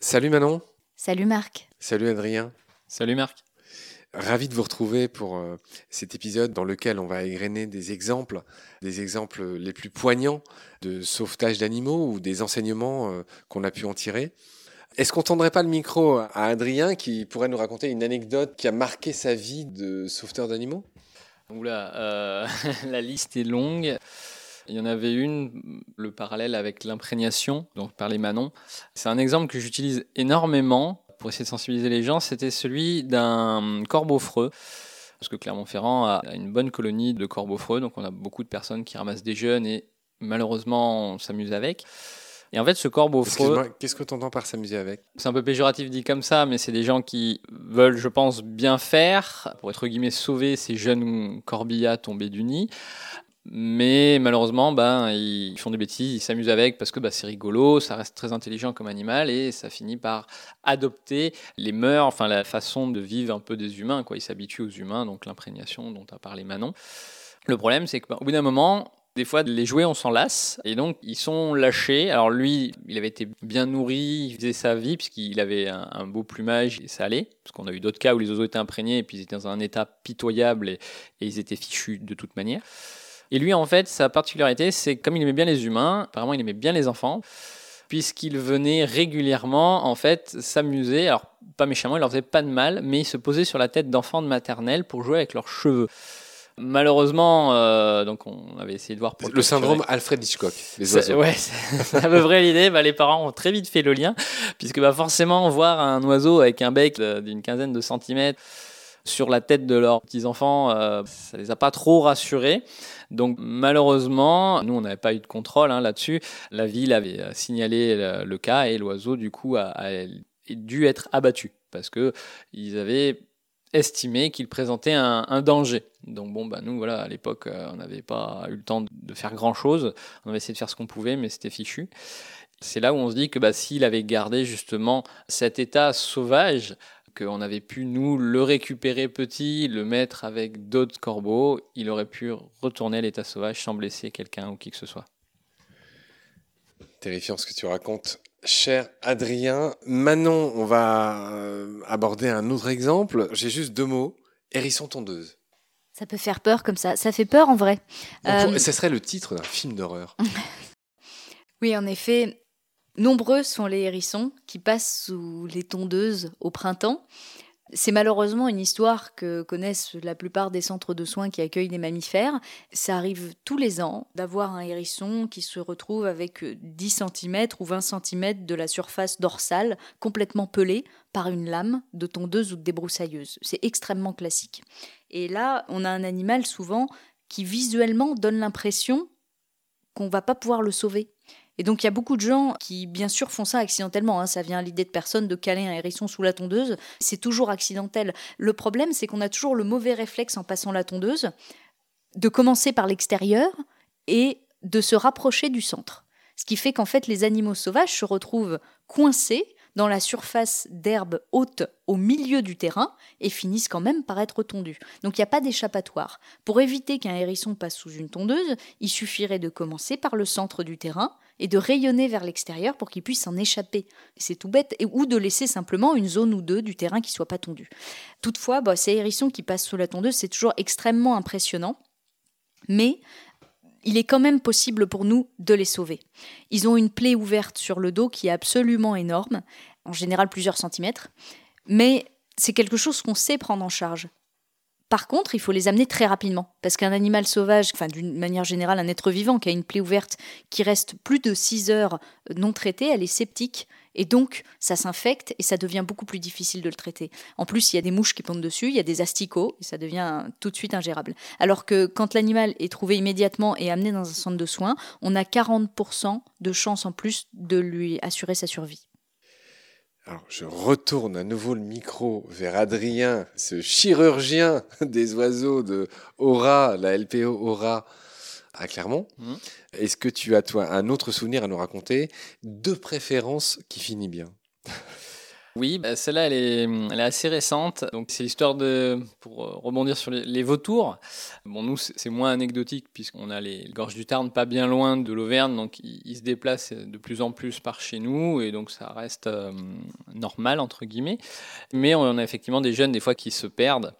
Salut Manon. Salut Marc. Salut Adrien. Salut Marc. Ravi de vous retrouver pour euh, cet épisode dans lequel on va égrener des exemples, des exemples les plus poignants de sauvetage d'animaux ou des enseignements euh, qu'on a pu en tirer. Est-ce qu'on tendrait pas le micro à Adrien qui pourrait nous raconter une anecdote qui a marqué sa vie de sauveteur d'animaux? Oula, euh, la liste est longue. Il y en avait une, le parallèle avec l'imprégnation, donc par les manons. C'est un exemple que j'utilise énormément pour essayer de sensibiliser les gens. C'était celui d'un corbeau freux. Parce que Clermont-Ferrand a une bonne colonie de corbeaux freux, donc on a beaucoup de personnes qui ramassent des jeunes et malheureusement on s'amuse avec. Et en fait, ce corbeau freux. Qu'est-ce que tu entends par s'amuser avec? C'est un peu péjoratif dit comme ça, mais c'est des gens qui veulent, je pense, bien faire pour être guillemets sauver ces jeunes corbillas tombés du nid. Mais malheureusement, ben, ils font des bêtises, ils s'amusent avec parce que bah, c'est rigolo, ça reste très intelligent comme animal et ça finit par adopter les mœurs, enfin la façon de vivre un peu des humains. Quoi. Ils s'habituent aux humains, donc l'imprégnation dont a parlé Manon. Le problème, c'est qu'au bout d'un moment, des fois, les jouets, on s'en lasse. Et donc, ils sont lâchés. Alors, lui, il avait été bien nourri, il faisait sa vie, puisqu'il avait un, beau plumage et ça allait. Parce qu'on a eu d'autres cas où les oiseaux étaient imprégnés et puis ils étaient dans un état pitoyable et ils étaient fichus de toute manière. Et lui, en fait, sa particularité, c'est comme il aimait bien les humains, apparemment, il aimait bien les enfants puisqu'il venait régulièrement en fait s'amuser, alors pas méchamment, il leur faisait pas de mal, mais il se posait sur la tête d'enfants de maternelle pour jouer avec leurs cheveux. Malheureusement, euh, donc on avait essayé de voir pour le, syndrome Alfred Hitchcock, les oiseaux. Ouais, c'est à peu près l'idée. Bah, les parents ont très vite fait le lien, puisque bah, forcément voir un oiseau avec un bec d'une quinzaine de centimètres sur la tête de leurs petits enfants, euh, ça les a pas trop rassurés. Donc malheureusement, nous on n'avait pas eu de contrôle hein, là-dessus. La ville avait euh, signalé le, cas et l'oiseau du coup a, dû être abattu parce que ils avaient estimé qu'il présentait un, danger. Donc bon, bah nous, voilà, à l'époque, euh, on n'avait pas eu le temps de faire grand-chose. On avait essayé de faire ce qu'on pouvait, mais c'était fichu. C'est là où on se dit que bah, s'il avait gardé justement cet état sauvage, qu'on avait pu nous le récupérer petit, le mettre avec d'autres corbeaux, il aurait pu retourner à l'état sauvage sans blesser quelqu'un ou qui que ce soit. Terrifiant ce que tu racontes. Cher Adrien, Manon, on va euh, aborder un autre exemple. J'ai juste deux mots. Hérisson tondeuse. Ça peut faire peur comme ça. Ça fait peur en vrai. Euh, ça serait le titre d'un film d'horreur. oui, en effet. Nombreux sont les hérissons qui passent sous les tondeuses au printemps. C'est malheureusement une histoire que connaissent la plupart des centres de soins qui accueillent des mammifères. Ça arrive tous les ans d'avoir un hérisson qui se retrouve avec 10 cm ou 20 cm de la surface dorsale complètement pelée par une lame de tondeuse ou de débroussailleuse. C'est extrêmement classique. Et là, on a un animal souvent qui visuellement donne l'impression qu'on va pas pouvoir le sauver. Et donc il y a beaucoup de gens qui, bien sûr, font ça accidentellement. Hein. Ça vient à l'idée de personne de caler un hérisson sous la tondeuse. C'est toujours accidentel. Le problème, c'est qu'on a toujours le mauvais réflexe en passant la tondeuse de commencer par l'extérieur et de se rapprocher du centre. Ce qui fait qu'en fait, les animaux sauvages se retrouvent coincés dans la surface d'herbe haute au milieu du terrain et finissent quand même par être tondus. Donc il n'y a pas d'échappatoire. Pour éviter qu'un hérisson passe sous une tondeuse, il suffirait de commencer par le centre du terrain et de rayonner vers l'extérieur pour qu'il puisse s'en échapper. C'est tout bête. Ou de laisser simplement une zone ou deux du terrain qui soit pas tondue. Toutefois, bah, ces hérissons qui passent sous la tondeuse, c'est toujours extrêmement impressionnant. Mais il est quand même possible pour nous de les sauver. Ils ont une plaie ouverte sur le dos qui est absolument énorme, en général plusieurs centimètres, mais c'est quelque chose qu'on sait prendre en charge. Par contre, il faut les amener très rapidement, parce qu'un animal sauvage, enfin d'une manière générale un être vivant qui a une plaie ouverte qui reste plus de 6 heures non traitée, elle est sceptique, et donc, ça s'infecte et ça devient beaucoup plus difficile de le traiter. En plus, il y a des mouches qui pondent dessus, il y a des asticots et ça devient tout de suite ingérable. Alors que quand l'animal est trouvé immédiatement et amené dans un centre de soins, on a 40% de chances en plus de lui assurer sa survie. Alors, je retourne à nouveau le micro vers Adrien, ce chirurgien des oiseaux de Aura, la LPO Aura à Clermont. Mmh. Est-ce que tu as, toi, un autre souvenir à nous raconter? De préférence qui finit bien Oui, bah, celle-là, elle est, assez récente. Donc, c'est l'histoire de, pour rebondir sur les, vautours. Bon, nous, c'est moins anecdotique puisqu'on a les gorges du Tarn pas bien loin de l'Auvergne, donc ils, se déplacent de plus en plus par chez nous et donc ça reste euh, normal entre guillemets. Mais on a effectivement des jeunes des fois qui se perdent.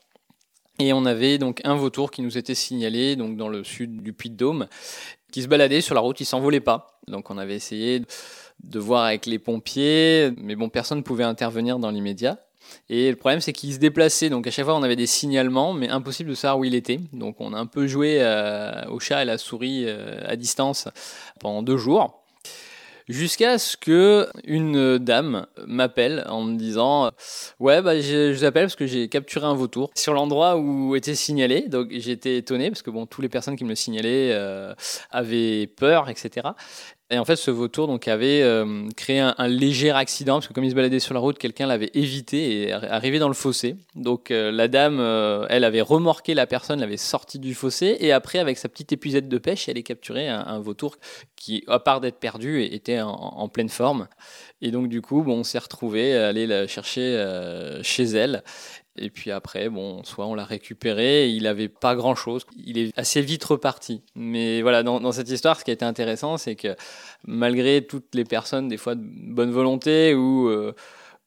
Et on avait donc un vautour qui nous était signalé donc dans le sud du Puy-de-Dôme, qui se baladait sur la route, il s'envolait pas. Donc on avait essayé voir avec les pompiers, mais bon, personne ne pouvait intervenir dans l'immédiat. Et le problème, c'est qu'il se déplaçait. Donc à chaque fois, on avait des signalements, mais impossible de savoir où il était. Donc on a un peu joué euh, au chat et la souris euh, à distance pendant deux jours. Jusqu'à ce que une dame m'appelle en me disant ouais bah je, je vous appelle parce que j'ai capturé un vautour sur l'endroit où était signalé donc j'étais étonné parce que bon toutes les personnes qui me le signalaient euh, avaient peur etc et en fait, ce vautour donc, avait euh, créé un, léger accident, parce que comme il se baladait sur la route, quelqu'un l'avait évité et arrivé dans le fossé. Donc euh, la dame, euh, elle avait remorqué la personne, l'avait sorti du fossé, et après, avec sa petite épuisette de pêche, elle est capturé un, vautour qui, à part d'être perdu, était en, pleine forme. Et donc du coup, bon, on s'est retrouvé à aller la chercher chez elle. Et puis après, bon, soit on l'a récupéré, il n'avait pas grand-chose, il est assez vite reparti. Mais voilà, dans, cette histoire, ce qui a été intéressant, c'est que malgré toutes les personnes, des fois de bonne volonté ou, euh,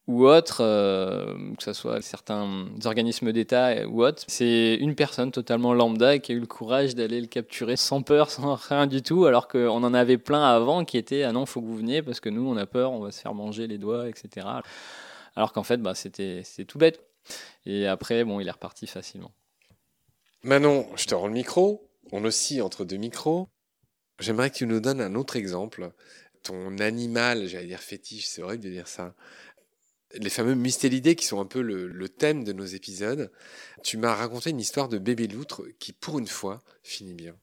ou autres, euh, que ce soit certains organismes d'État ou autres, c'est une personne totalement lambda qui a eu le courage d'aller le capturer sans peur, sans rien du tout, alors qu'on en avait plein avant qui étaient ah non, faut que vous veniez parce que nous, on a peur, on va se faire manger les doigts, etc. Alors qu'en fait, bah, c'était tout bête. Et après, bon, il est reparti facilement. Manon, je te rends le micro. On oscille entre deux micros. J'aimerais que tu nous donnes un autre exemple. Ton animal, j'allais dire fétiche, c'est horrible de dire ça. Les fameux mystélidés qui sont un peu le, le thème de nos épisodes. Tu m'as raconté une histoire de bébé loutre qui, pour une fois, finit bien.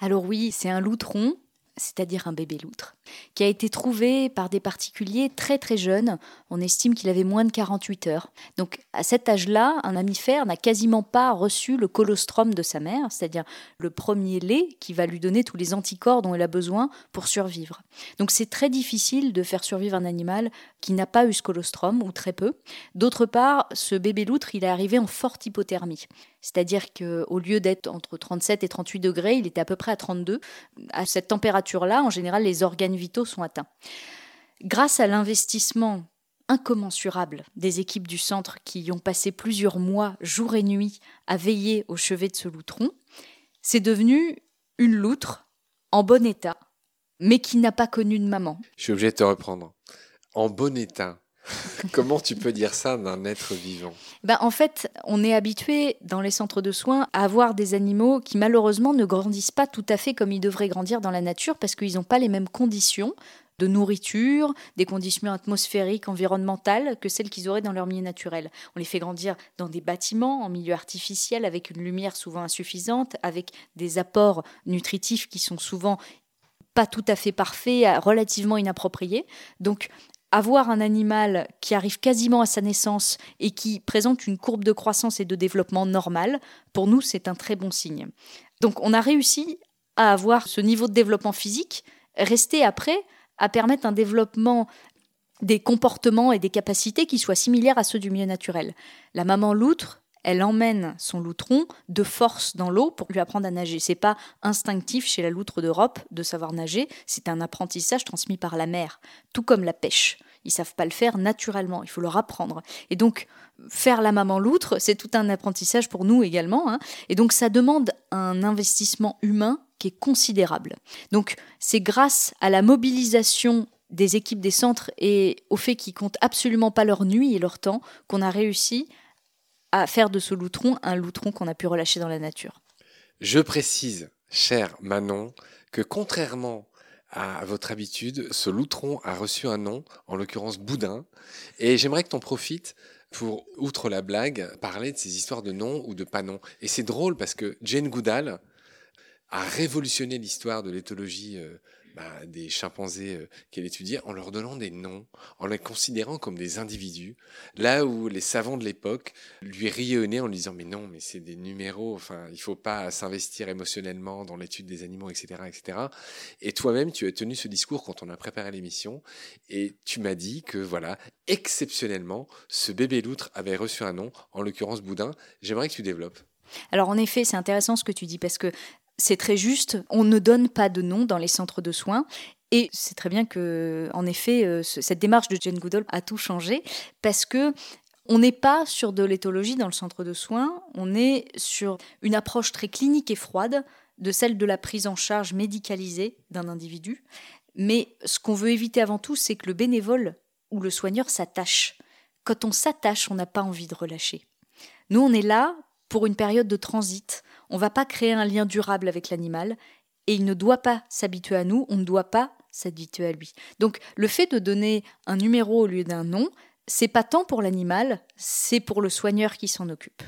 Alors oui, c'est un loutron c'est-à-dire un bébé loutre, qui a été trouvé par des particuliers très très jeunes. On estime qu'il avait moins de 48 heures. Donc à cet âge-là, un mammifère n'a quasiment pas reçu le colostrum de sa mère, c'est-à-dire le premier lait qui va lui donner tous les anticorps dont il a besoin pour survivre. Donc c'est très difficile de faire survivre un animal qui n'a pas eu ce colostrum, ou très peu. D'autre part, ce bébé loutre, il est arrivé en forte hypothermie. C'est-à-dire qu'au lieu d'être entre 37 et 38 degrés, il était à peu près à 32. À cette température-là, en général, les organes vitaux sont atteints. Grâce à l'investissement incommensurable des équipes du centre qui y ont passé plusieurs mois, jour et nuit, à veiller au chevet de ce loutron, c'est devenu une loutre en bon état, mais qui n'a pas connu de maman. Je suis obligé de te reprendre. En bon état. Comment tu peux dire ça d'un être vivant? Ben, En fait, on est habitué dans les centres de soins à avoir des animaux qui malheureusement ne grandissent pas tout à fait comme ils devraient grandir dans la nature parce qu'ils n'ont pas les mêmes conditions de nourriture, des conditions atmosphériques, environnementales que celles qu'ils auraient dans leur milieu naturel. On les fait grandir dans des bâtiments, en milieu artificiel, avec une lumière souvent insuffisante, avec des apports nutritifs qui sont souvent pas tout à fait parfaits, relativement inappropriés. Donc avoir un animal qui arrive quasiment à sa naissance et qui présente une courbe de croissance et de développement normale, pour nous, c'est un très bon signe. Donc on a réussi à avoir ce niveau de développement physique, rester après à permettre un développement des comportements et des capacités qui soient similaires à ceux du milieu naturel. La maman loutre, elle emmène son loutron de force dans l'eau pour lui apprendre à nager. C'est pas instinctif chez la loutre d'Europe de savoir nager, c'est un apprentissage transmis par la mer, tout comme la pêche. Ils savent pas le faire naturellement, il faut leur apprendre. Et donc faire la maman loutre, c'est tout un apprentissage pour nous également. Hein. Et donc ça demande un investissement humain qui est considérable. Donc c'est grâce à la mobilisation des équipes des centres et au fait qu'ils comptent absolument pas leur nuit et leur temps qu'on a réussi à faire de ce loutron un loutron qu'on a pu relâcher dans la nature. Je précise, cher Manon, que contrairement à votre habitude, ce loutron a reçu un nom, en l'occurrence Boudin, et j'aimerais que tu en profites pour, outre la blague, parler de ces histoires de noms ou de pas noms. Et c'est drôle parce que Jane Goodall a révolutionné l'histoire de l'éthologie euh, bah, des chimpanzés euh, qu'elle étudiait en leur donnant des noms, en les considérant comme des individus, là où les savants de l'époque lui riaient au nez en lui disant mais non, mais c'est des numéros, enfin il faut pas s'investir émotionnellement dans l'étude des animaux, etc., etc. Et toi-même, tu as tenu ce discours quand on a préparé l'émission, et tu m'as dit que voilà, exceptionnellement, ce bébé loutre avait reçu un nom, en l'occurrence Boudin. J'aimerais que tu développes. Alors en effet, c'est intéressant ce que tu dis parce que c'est très juste, on ne donne pas de nom dans les centres de soins. Et c'est très bien que, en effet, euh, cette démarche de Jane Goodall a tout changé parce que on n'est pas sur de l'éthologie dans le centre de soins, on est sur une approche très clinique et froide de celle de la prise en charge médicalisée d'un individu. Mais ce qu'on veut éviter avant tout, c'est que le bénévole ou le soigneur s'attache. Quand on s'attache, on n'a pas envie de relâcher. Nous, on est là pour une période de transit. On ne va pas créer un lien durable avec l'animal et il ne doit pas s'habituer à nous, on ne doit pas s'habituer à lui. Donc le fait de donner un numéro au lieu d'un nom, c'est pas tant pour l'animal, c'est pour le soigneur qui s'en occupe.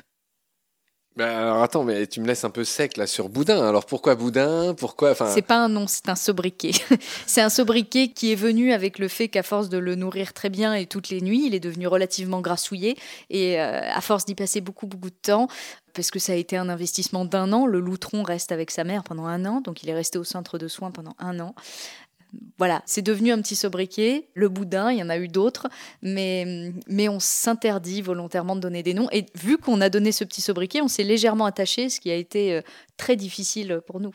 Bah, alors attends, mais tu me laisses un peu sec là sur Boudin. Alors pourquoi Boudin? Pourquoi C'est pas un nom, c'est un sobriquet. c'est un sobriquet qui est venu avec le fait qu'à force de le nourrir très bien et toutes les nuits, il est devenu relativement grassouillé et euh, à force d'y passer beaucoup beaucoup de temps, parce que ça a été un investissement d'un an. Le loutron reste avec sa mère pendant un an, donc il est resté au centre de soins pendant un an voilà, c'est devenu un petit sobriquet. Le boudin, il y en a eu d'autres, mais, mais on s'interdit volontairement de donner des noms. Et vu qu'on a donné ce petit sobriquet, on s'est légèrement attaché, ce qui a été euh, très difficile pour nous.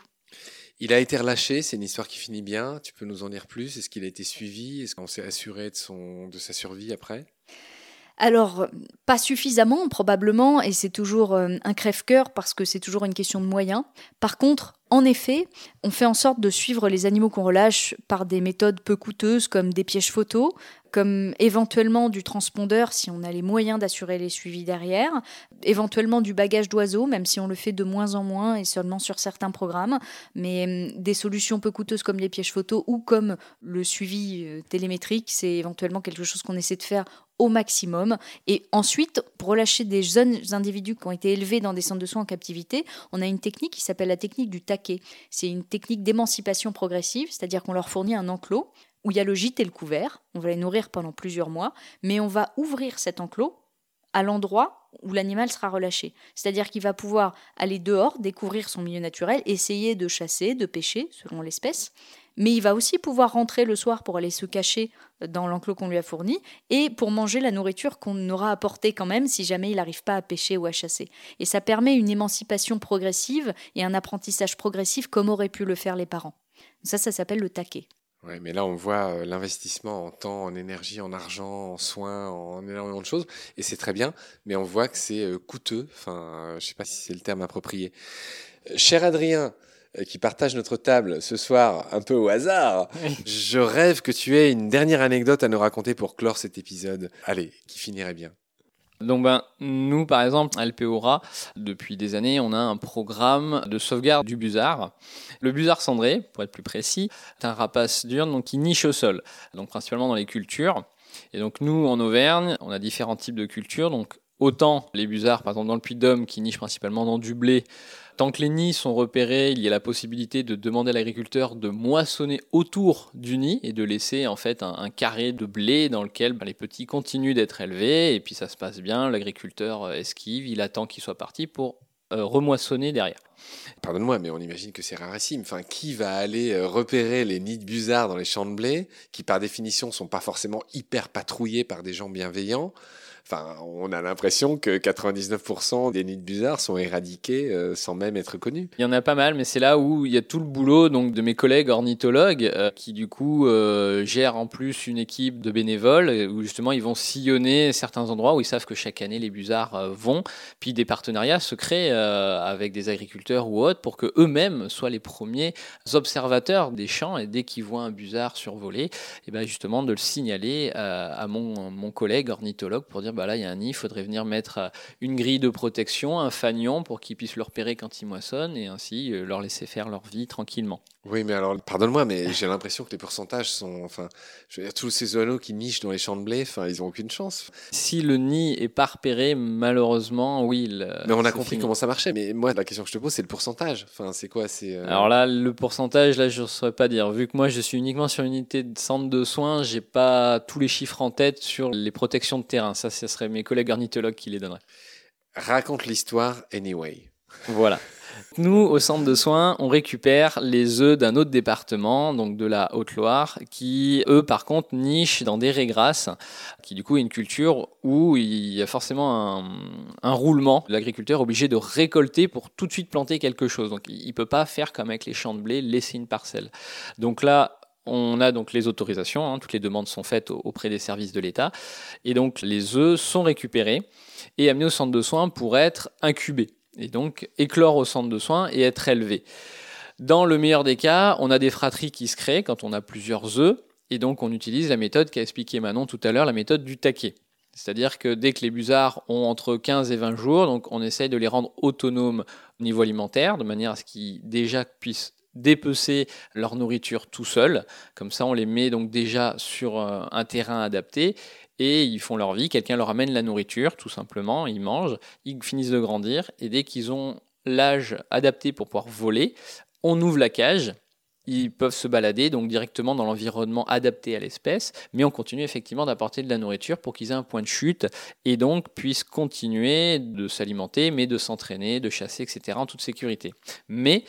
Il a été relâché, c'est une histoire qui finit bien. Tu peux nous en dire plus? Est-ce qu'il a été suivi? Est-ce qu'on s'est assuré de, son, de sa survie après? Alors, pas suffisamment probablement, et c'est toujours euh, un crève-cœur parce que c'est toujours une question de moyens. Par contre, en effet, on fait en sorte de suivre les animaux qu'on relâche par des méthodes peu coûteuses comme des pièges photos, comme éventuellement du transpondeur si on a les moyens d'assurer les suivis derrière, éventuellement du bagage d'oiseaux, même si on le fait de moins en moins et seulement sur certains programmes, mais hum, des solutions peu coûteuses comme les pièges photos ou comme le suivi euh, télémétrique, c'est éventuellement quelque chose qu'on essaie de faire au maximum. Et ensuite, pour relâcher des jeunes individus qui ont été élevés dans des centres de soins en captivité, on a une technique qui s'appelle la technique du C'est une technique d'émancipation progressive, c'est-à-dire qu'on leur fournit un enclos où il y a le gîte et le couvert. On va les nourrir pendant plusieurs mois, mais on va ouvrir cet enclos à l'endroit où l'animal sera relâché. C'est-à-dire qu'il va pouvoir aller dehors, découvrir son milieu naturel, essayer de chasser, de pêcher, selon l'espèce, mais il va aussi pouvoir rentrer le soir pour aller se cacher dans l'enclos qu'on lui a fourni et pour manger la nourriture qu'on aura apportée quand même si jamais il n'arrive pas à pêcher ou à chasser. Et ça permet une émancipation progressive et un apprentissage progressif comme auraient pu le faire les parents. Ça, ça s'appelle le taquet. Ouais, mais là, on voit euh, l'investissement en temps, en énergie, en argent, en soins, en énormément de choses, et c'est très bien, mais on voit que c'est euh, coûteux. Enfin, je ne sais pas si c'est le terme approprié. Euh, cher Adrien, qui partage notre table ce soir un peu au hasard, je rêve que tu aies une dernière anecdote à nous raconter pour clore cet épisode. Allez, qui finirait bien. Donc ben, nous, par exemple, à LPORA, depuis des années, on a un programme de sauvegarde du busard. Le busard cendré, pour être plus précis, est un rapace diurne donc, qui niche au sol, donc principalement dans les cultures. Et donc nous, en Auvergne, on a différents types de cultures. Donc autant les busards, par exemple dans le Puy-de-Dôme, qui nichent principalement dans du blé, Tant que les nids sont repérés, il y a la possibilité de demander à l'agriculteur de moissonner autour du nid et de laisser en fait un, carré de blé dans lequel bah, les petits continuent d'être élevés et puis ça se passe bien, l'agriculteur euh, esquive, il attend qu'ils soient partis pour euh, remoissonner derrière. Pardonne-moi, mais on imagine que c'est rarissime. Enfin, qui va aller euh, repérer les nids de busards dans les champs de blé, qui par définition sont pas forcément hyper patrouillés par des gens bienveillants Enfin, on a l'impression que 99% des nids busards sont éradiqués euh, sans même être connus. Il y en a pas mal, mais c'est là où il y a tout le boulot donc de mes collègues ornithologues euh, qui du coup euh, gèrent en plus une équipe de bénévoles où justement ils vont sillonner certains endroits où ils savent que chaque année les busards vont, puis des partenariats se créent avec des agriculteurs ou autres pour que eux-mêmes soient les premiers observateurs des champs et dès qu'ils voient un busard survoler, et eh ben justement de le signaler à mon, mon collègue ornithologue pour dire bah là il y a un nid, il faudrait venir mettre euh, une grille de protection, un fanion pour qu'ils puissent le repérer quand ils moissonnent et ainsi euh, leur laisser faire leur vie tranquillement. Oui, mais alors, pardonne-moi, mais j'ai l'impression que les pourcentages sont, enfin, je veux dire, tous ces oiseaux qui nichent dans les champs de blé, enfin, ils ont aucune chance. Si le nid est pas repéré, malheureusement, oui. mais on a compris comment ça marchait. Mais moi, la question que je te pose, c'est le pourcentage. Enfin, c'est quoi C'est. Euh, alors là, le pourcentage, là, je ne saurais pas dire. Vu que moi, je suis uniquement sur une unité de centre de soins, j'ai pas tous les chiffres en tête sur les protections de terrain. Ça, ce serait mes collègues ornithologues qui les donneraient. Raconte l'histoire anyway. Voilà. Nous, au centre de soins, on récupère les œufs d'un autre département, donc de la Haute-Loire, qui, eux, par contre, nichent dans des raies qui du coup est une culture où il y a forcément un, un roulement. L'agriculteur est obligé de récolter pour tout de suite planter quelque chose. Donc il ne peut pas faire comme avec les champs de blé, laisser une parcelle. Donc là, on a donc les autorisations, hein, toutes les demandes sont faites auprès des services de l'État, et donc les œufs sont récupérés et amenés au centre de soins pour être incubés et donc éclore au centre de soins et être élevé. Dans le meilleur des cas, on a des fratries qui se créent quand on a plusieurs œufs, et donc on utilise la méthode qu'a expliqué Manon tout à l'heure, la méthode du taquet. C'est-à-dire que dès que les busards ont entre 15 et 20 jours, on essaye de les rendre autonomes au niveau alimentaire, de manière à ce qu'ils déjà puissent dépecer leur nourriture tout seuls. Comme ça, on les met donc déjà sur euh, un terrain adapté et ils font leur vie. Quelqu'un leur amène la nourriture, tout simplement, ils mangent, ils finissent de grandir, et dès qu'ils ont l'âge adapté pour pouvoir voler, on ouvre la cage, ils peuvent se balader donc directement dans l'environnement adapté à l'espèce, mais on continue effectivement d'apporter de la nourriture pour qu'ils aient un point de chute et donc puissent continuer de s'alimenter, mais de s'entraîner, de chasser, etc. en toute sécurité. Mais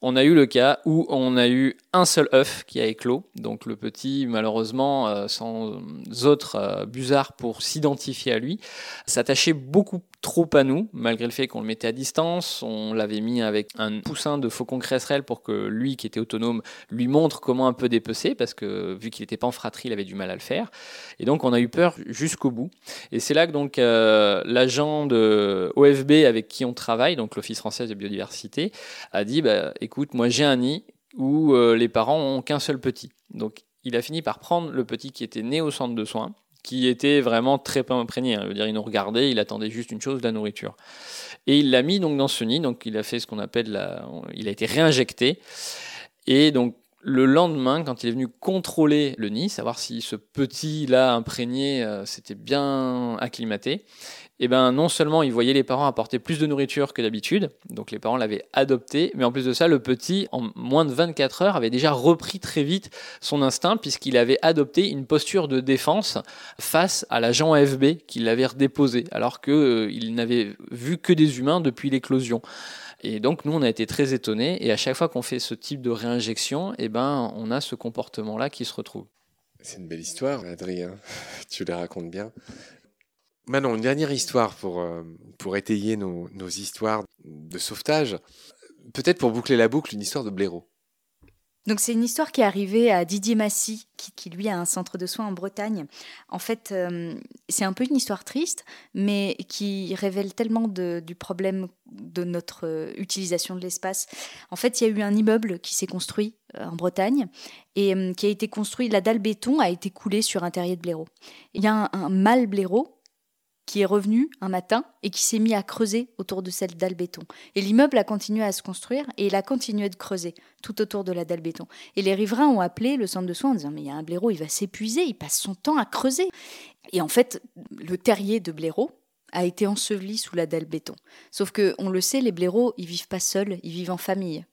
on a eu le cas où on a eu un seul œuf qui a éclos, donc le petit, malheureusement, euh, sans autres euh, busards pour s'identifier à lui, s'attachait beaucoup trop à nous, malgré le fait qu'on le mettait à distance. On l'avait mis avec un poussin de faucon cresserelle pour que lui, qui était autonome, lui montre comment un peu dépecer, parce que vu qu'il n'était pas en fratrie, il avait du mal à le faire. Et donc, on a eu peur jusqu'au bout. Et c'est là que donc euh, l'agent de OFB avec qui on travaille, donc l'Office français de biodiversité, a dit bah, écoute, moi j'ai un nid où euh, les parents ont qu'un seul petit. Donc, il a fini par prendre le petit qui était né au centre de soins qui était vraiment très peu imprégné. Hein. dire, il nous regardait, il attendait juste une chose, la nourriture. Et il l'a mis donc dans ce nid, donc il a fait ce qu'on appelle la, il a été réinjecté. Et donc le lendemain, quand il est venu contrôler le nid, savoir si ce petit-là imprégné euh, s'était bien acclimaté, eh ben non seulement il voyait les parents apporter plus de nourriture que d'habitude, donc les parents l'avaient adopté, mais en plus de ça, le petit, en moins de 24 heures, avait déjà repris très vite son instinct puisqu'il avait adopté une posture de défense face à l'agent AFB qui l'avait redéposé, alors qu'il euh, n'avait vu que des humains depuis l'éclosion. Et donc nous, on a été très étonnés, et à chaque fois qu'on fait ce type de réinjection, eh ben, on a ce comportement-là qui se retrouve. C'est une belle histoire, Adrien. tu la racontes bien. Manon, une dernière histoire pour, euh, pour étayer nos, histoires de sauvetage. Peut-être pour boucler la boucle, une histoire de blaireau. Donc c'est une histoire qui est arrivée à Didier Massy, qui, lui a un centre de soins en Bretagne. En fait, euh, c'est un peu une histoire triste, mais qui révèle tellement du problème de notre euh, utilisation de l'espace. En fait, il y a eu un immeuble qui s'est construit en Bretagne et qui a été construit, la dalle béton a été coulée sur un terrier de blaireau. Il y a un, un mâle blaireau qui est revenu un matin et qui s'est mis à creuser autour de cette dalle béton. Et l'immeuble a continué à se construire et il a continué de creuser tout autour de la dalle béton. Et les riverains ont appelé le centre de soins en disant Mais il y a un blaireau, il va s'épuiser, il passe son temps à creuser. Et en fait, le terrier de blaireau a été enseveli sous la dalle béton. Sauf que, on le sait, les blaireaux, ils vivent pas seuls, ils vivent en famille.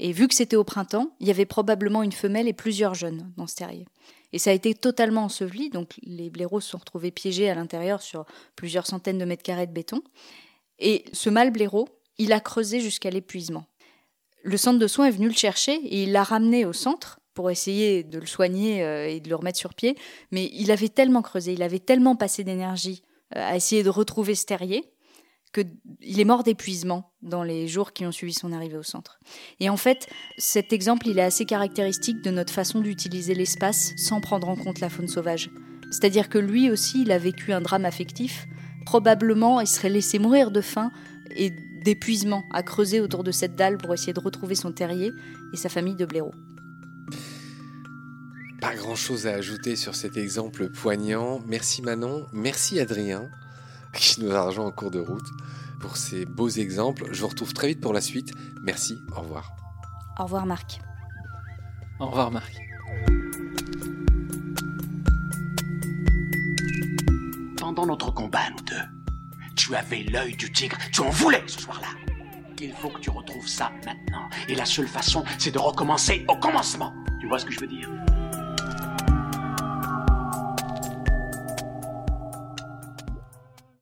Et vu que c'était au printemps, il y avait probablement une femelle et plusieurs jeunes dans ce terrier. Et ça a été totalement enseveli, donc les blaireaux se sont retrouvés piégés à l'intérieur sur plusieurs centaines de mètres carrés de béton. Et ce mâle blaireau, il a creusé jusqu'à l'épuisement. Le centre de soins est venu le chercher et il l'a ramené au centre pour essayer de le soigner euh, et de le remettre sur pied. Mais il avait tellement creusé, il avait tellement passé d'énergie euh, à essayer de retrouver ce terrier qu'il est mort d'épuisement dans les jours qui ont suivi son arrivée au centre. Et en fait, cet exemple, il est assez caractéristique de notre façon d'utiliser l'espace sans prendre en compte la faune sauvage. C'est-à-dire que lui aussi, il a vécu un drame affectif. Probablement, il serait laissé mourir de faim et d'épuisement à creuser autour de cette dalle pour essayer de retrouver son terrier et sa famille de blaireaux. Pas grand-chose à ajouter sur cet exemple poignant. Merci Manon, merci Adrien qui nous a rejoint en cours de route pour ces beaux exemples. Je vous retrouve très vite pour la suite. Merci, au revoir. Au revoir Marc. Au revoir, Marc. Pendant notre combat, nous deux, tu avais l'œil du tigre, tu en voulais ce soir-là. Il faut que tu retrouves ça maintenant. Et la seule façon, c'est de recommencer au commencement. Tu vois ce que je veux dire?